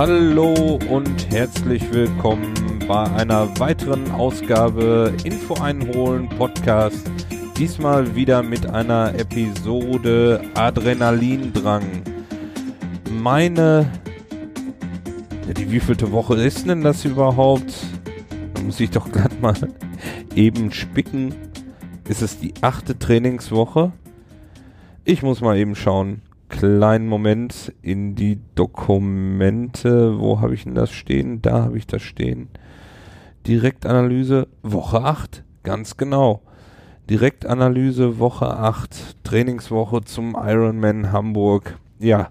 Hallo und herzlich willkommen bei einer weiteren Ausgabe Info einholen Podcast. Diesmal wieder mit einer Episode Adrenalindrang. Meine die wievielte Woche ist denn das überhaupt? Da muss ich doch glatt mal eben spicken. Ist es die achte Trainingswoche? Ich muss mal eben schauen. Kleinen Moment in die Dokumente. Wo habe ich denn das stehen? Da habe ich das stehen. Direktanalyse Woche 8. Ganz genau. Direktanalyse Woche 8. Trainingswoche zum Ironman Hamburg. Ja,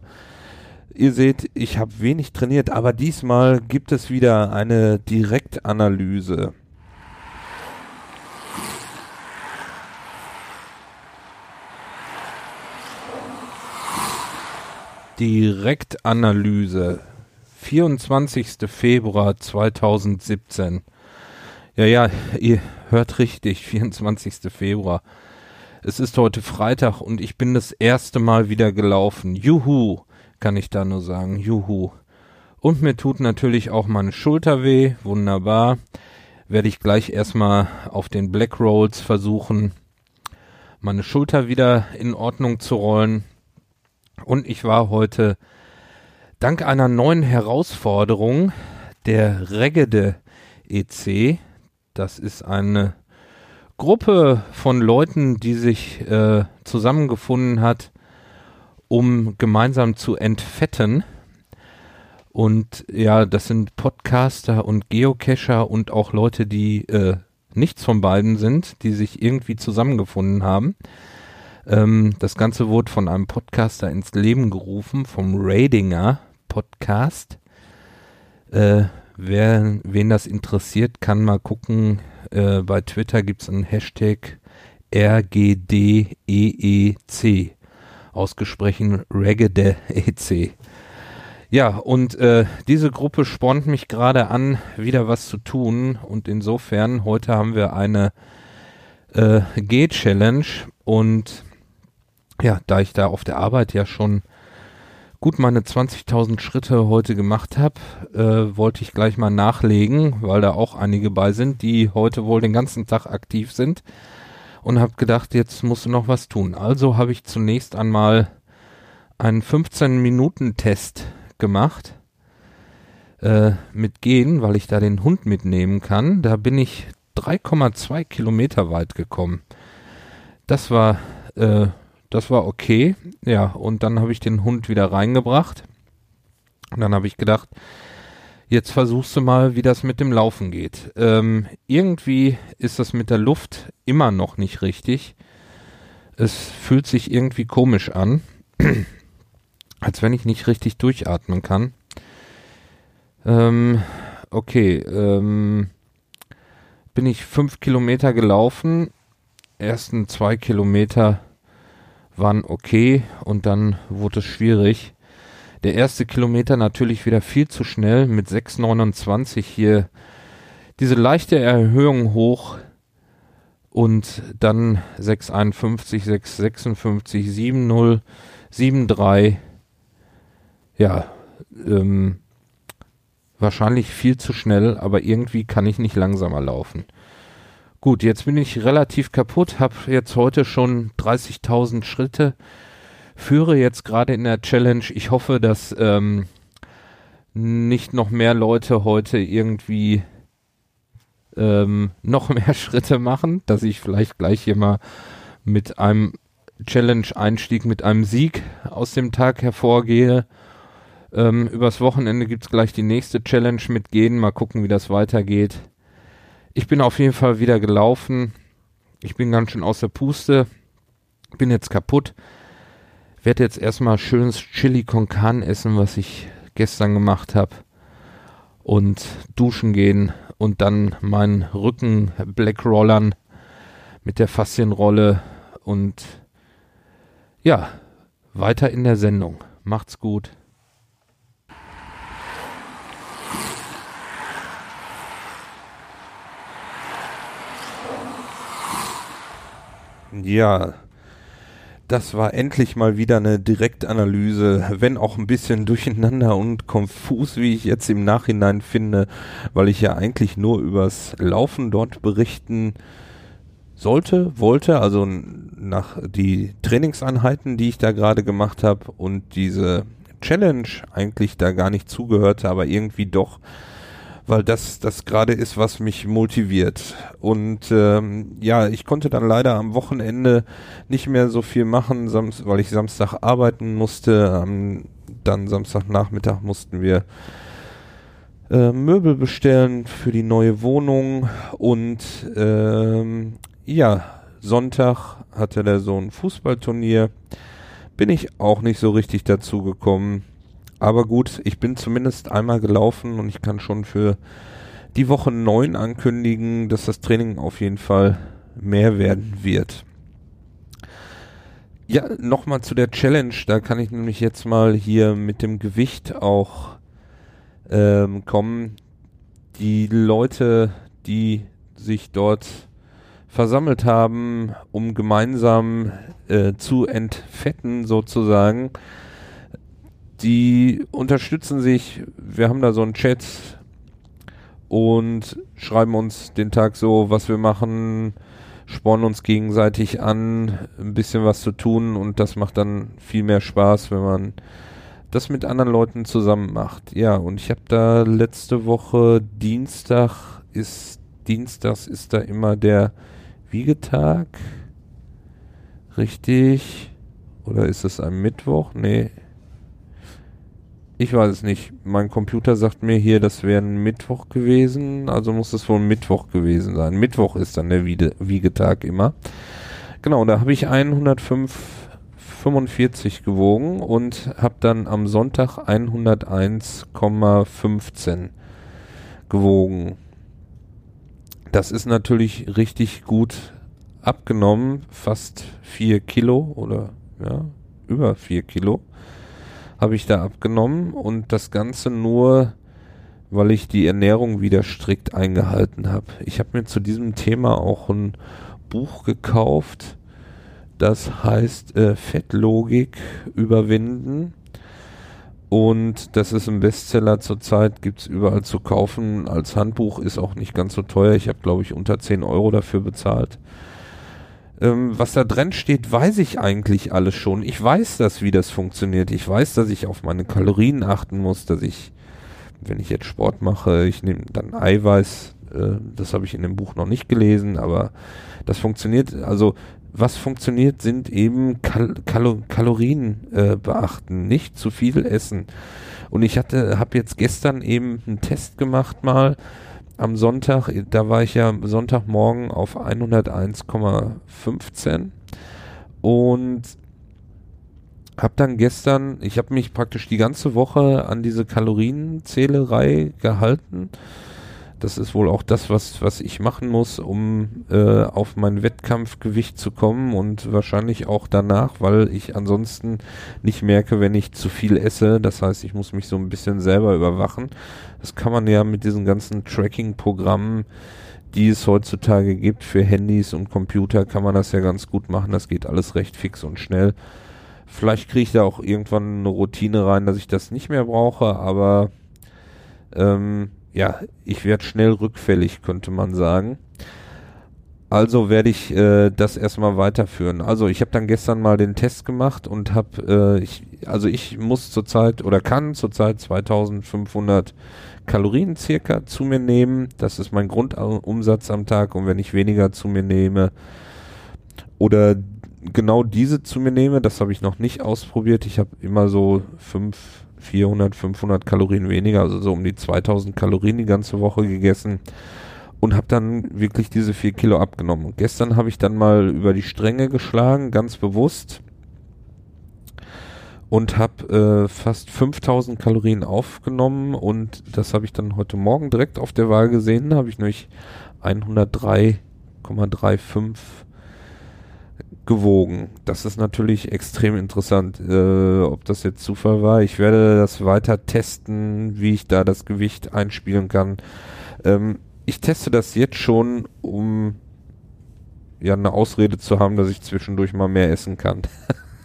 Ihr seht, ich habe wenig trainiert, aber diesmal gibt es wieder eine Direktanalyse. Direktanalyse. 24. Februar 2017. Ja, ja, ihr hört richtig, 24. Februar. Es ist heute Freitag und ich bin das erste Mal wieder gelaufen. Juhu! kann ich da nur sagen. Juhu. Und mir tut natürlich auch meine Schulter weh. Wunderbar. Werde ich gleich erstmal auf den Black Rolls versuchen, meine Schulter wieder in Ordnung zu rollen. Und ich war heute dank einer neuen Herausforderung der Regede EC. Das ist eine Gruppe von Leuten, die sich äh, zusammengefunden hat, um gemeinsam zu entfetten. Und ja, das sind Podcaster und Geocacher und auch Leute, die äh, nichts von beiden sind, die sich irgendwie zusammengefunden haben. Ähm, das Ganze wurde von einem Podcaster ins Leben gerufen, vom Radinger Podcast. Äh, wer, wen das interessiert, kann mal gucken. Äh, bei Twitter gibt es einen Hashtag RGDEEC ausgesprochen Reggae EC. Ja, und äh, diese Gruppe spornt mich gerade an, wieder was zu tun. Und insofern, heute haben wir eine äh, G-Challenge. Und ja, da ich da auf der Arbeit ja schon gut meine 20.000 Schritte heute gemacht habe, äh, wollte ich gleich mal nachlegen, weil da auch einige bei sind, die heute wohl den ganzen Tag aktiv sind und habe gedacht, jetzt musst du noch was tun. Also habe ich zunächst einmal einen 15-Minuten-Test gemacht äh, mit Gehen, weil ich da den Hund mitnehmen kann. Da bin ich 3,2 Kilometer weit gekommen. Das war, äh, das war okay. Ja, und dann habe ich den Hund wieder reingebracht. Und dann habe ich gedacht, Jetzt versuchst du mal, wie das mit dem Laufen geht. Ähm, irgendwie ist das mit der Luft immer noch nicht richtig. Es fühlt sich irgendwie komisch an, als wenn ich nicht richtig durchatmen kann. Ähm, okay, ähm, bin ich fünf Kilometer gelaufen. Ersten zwei Kilometer waren okay und dann wurde es schwierig. Der erste Kilometer natürlich wieder viel zu schnell mit 6,29 hier. Diese leichte Erhöhung hoch und dann 6,51, 6,56, 7,0, 7,3. Ja, ähm, wahrscheinlich viel zu schnell, aber irgendwie kann ich nicht langsamer laufen. Gut, jetzt bin ich relativ kaputt, habe jetzt heute schon 30.000 Schritte führe jetzt gerade in der Challenge. Ich hoffe, dass ähm, nicht noch mehr Leute heute irgendwie ähm, noch mehr Schritte machen, dass ich vielleicht gleich hier mal mit einem Challenge-Einstieg, mit einem Sieg aus dem Tag hervorgehe. Ähm, übers Wochenende gibt es gleich die nächste Challenge mit Gehen. Mal gucken, wie das weitergeht. Ich bin auf jeden Fall wieder gelaufen. Ich bin ganz schön aus der Puste. Bin jetzt kaputt werde jetzt erstmal schönes Chili con Carne essen, was ich gestern gemacht habe. Und duschen gehen und dann meinen Rücken blackrollern mit der Faszienrolle und ja, weiter in der Sendung. Macht's gut. Ja, das war endlich mal wieder eine Direktanalyse, wenn auch ein bisschen durcheinander und konfus, wie ich jetzt im Nachhinein finde, weil ich ja eigentlich nur übers Laufen dort berichten sollte, wollte, also nach die Trainingseinheiten, die ich da gerade gemacht habe und diese Challenge eigentlich da gar nicht zugehörte, aber irgendwie doch weil das das gerade ist, was mich motiviert. Und ähm, ja, ich konnte dann leider am Wochenende nicht mehr so viel machen, weil ich Samstag arbeiten musste. Ähm, dann Samstagnachmittag mussten wir äh, Möbel bestellen für die neue Wohnung und ähm, ja, Sonntag hatte der Sohn Fußballturnier. Bin ich auch nicht so richtig dazu gekommen. Aber gut, ich bin zumindest einmal gelaufen und ich kann schon für die Woche 9 ankündigen, dass das Training auf jeden Fall mehr werden wird. Ja, nochmal zu der Challenge. Da kann ich nämlich jetzt mal hier mit dem Gewicht auch ähm, kommen. Die Leute, die sich dort versammelt haben, um gemeinsam äh, zu entfetten sozusagen, die unterstützen sich. Wir haben da so einen Chat und schreiben uns den Tag so, was wir machen, spornen uns gegenseitig an, ein bisschen was zu tun und das macht dann viel mehr Spaß, wenn man das mit anderen Leuten zusammen macht. Ja, und ich habe da letzte Woche Dienstag ist Dienstags ist da immer der Wiegetag. Richtig? Oder ist es ein Mittwoch? Nee, ich weiß es nicht. Mein Computer sagt mir hier, das wäre ein Mittwoch gewesen, also muss es wohl Mittwoch gewesen sein. Mittwoch ist dann der Wiege Wiegetag immer. Genau, da habe ich 105,45 gewogen und habe dann am Sonntag 101,15 gewogen. Das ist natürlich richtig gut abgenommen, fast 4 Kilo oder ja, über 4 Kilo habe ich da abgenommen und das Ganze nur, weil ich die Ernährung wieder strikt eingehalten habe. Ich habe mir zu diesem Thema auch ein Buch gekauft, das heißt äh, Fettlogik überwinden. Und das ist ein Bestseller zurzeit, gibt's überall zu kaufen. Als Handbuch ist auch nicht ganz so teuer. Ich habe, glaube ich, unter 10 Euro dafür bezahlt. Ähm, was da drin steht, weiß ich eigentlich alles schon. Ich weiß das, wie das funktioniert. Ich weiß, dass ich auf meine Kalorien achten muss, dass ich, wenn ich jetzt Sport mache, ich nehme dann Eiweiß. Äh, das habe ich in dem Buch noch nicht gelesen, aber das funktioniert. Also was funktioniert, sind eben Kal Kalo Kalorien äh, beachten, nicht zu viel essen. Und ich hatte, habe jetzt gestern eben einen Test gemacht mal am Sonntag, da war ich ja Sonntagmorgen auf 101,15 und habe dann gestern, ich habe mich praktisch die ganze Woche an diese Kalorienzählerei gehalten das ist wohl auch das, was, was ich machen muss, um äh, auf mein Wettkampfgewicht zu kommen und wahrscheinlich auch danach, weil ich ansonsten nicht merke, wenn ich zu viel esse. Das heißt, ich muss mich so ein bisschen selber überwachen. Das kann man ja mit diesen ganzen Tracking-Programmen, die es heutzutage gibt für Handys und Computer, kann man das ja ganz gut machen. Das geht alles recht fix und schnell. Vielleicht kriege ich da auch irgendwann eine Routine rein, dass ich das nicht mehr brauche, aber ähm, ja, ich werde schnell rückfällig, könnte man sagen. Also werde ich äh, das erstmal weiterführen. Also ich habe dann gestern mal den Test gemacht und habe, äh, ich, also ich muss zurzeit oder kann zurzeit 2500 Kalorien circa zu mir nehmen. Das ist mein Grundumsatz am Tag und wenn ich weniger zu mir nehme oder genau diese zu mir nehme, das habe ich noch nicht ausprobiert. Ich habe immer so fünf 400, 500 Kalorien weniger, also so um die 2000 Kalorien die ganze Woche gegessen und habe dann wirklich diese 4 Kilo abgenommen. Und gestern habe ich dann mal über die Stränge geschlagen, ganz bewusst und habe äh, fast 5000 Kalorien aufgenommen und das habe ich dann heute Morgen direkt auf der Waage gesehen, habe ich nämlich 103,35 gewogen. Das ist natürlich extrem interessant, äh, ob das jetzt Zufall war. Ich werde das weiter testen, wie ich da das Gewicht einspielen kann. Ähm, ich teste das jetzt schon, um ja eine Ausrede zu haben, dass ich zwischendurch mal mehr essen kann.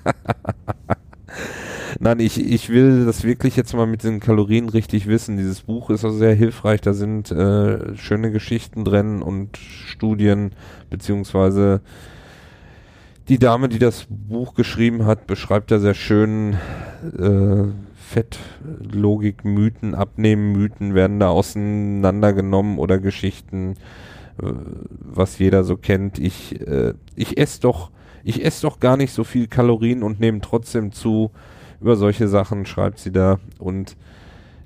Nein, ich, ich will das wirklich jetzt mal mit den Kalorien richtig wissen. Dieses Buch ist also sehr hilfreich. Da sind äh, schöne Geschichten drin und Studien, beziehungsweise die Dame, die das Buch geschrieben hat, beschreibt da sehr schön äh, Fettlogik, Mythen, Abnehmen, Mythen werden da auseinandergenommen oder Geschichten, äh, was jeder so kennt. Ich, äh, ich esse doch, ich esse doch gar nicht so viel Kalorien und nehme trotzdem zu. Über solche Sachen schreibt sie da und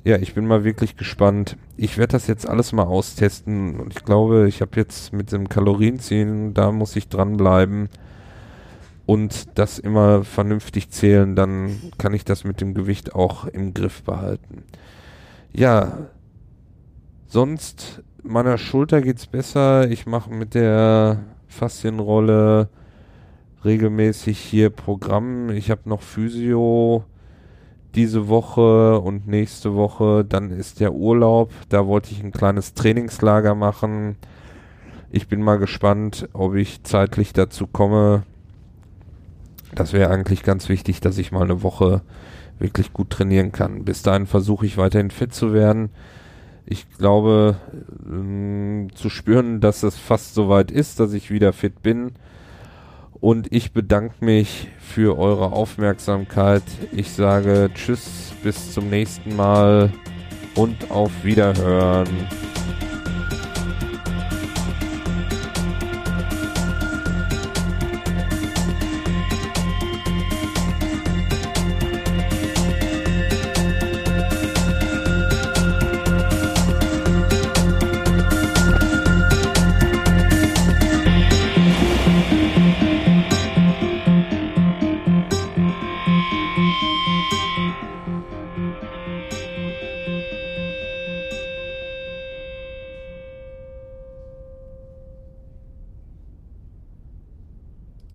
ja, ich bin mal wirklich gespannt. Ich werde das jetzt alles mal austesten und ich glaube, ich habe jetzt mit dem Kalorienziehen, da muss ich dranbleiben und das immer vernünftig zählen, dann kann ich das mit dem Gewicht auch im Griff behalten. Ja, sonst meiner Schulter geht's besser. Ich mache mit der Faszienrolle regelmäßig hier Programm. Ich habe noch Physio diese Woche und nächste Woche. Dann ist der Urlaub. Da wollte ich ein kleines Trainingslager machen. Ich bin mal gespannt, ob ich zeitlich dazu komme. Das wäre eigentlich ganz wichtig, dass ich mal eine Woche wirklich gut trainieren kann. Bis dahin versuche ich weiterhin fit zu werden. Ich glaube, ähm, zu spüren, dass es fast soweit ist, dass ich wieder fit bin. Und ich bedanke mich für eure Aufmerksamkeit. Ich sage Tschüss, bis zum nächsten Mal und auf Wiederhören.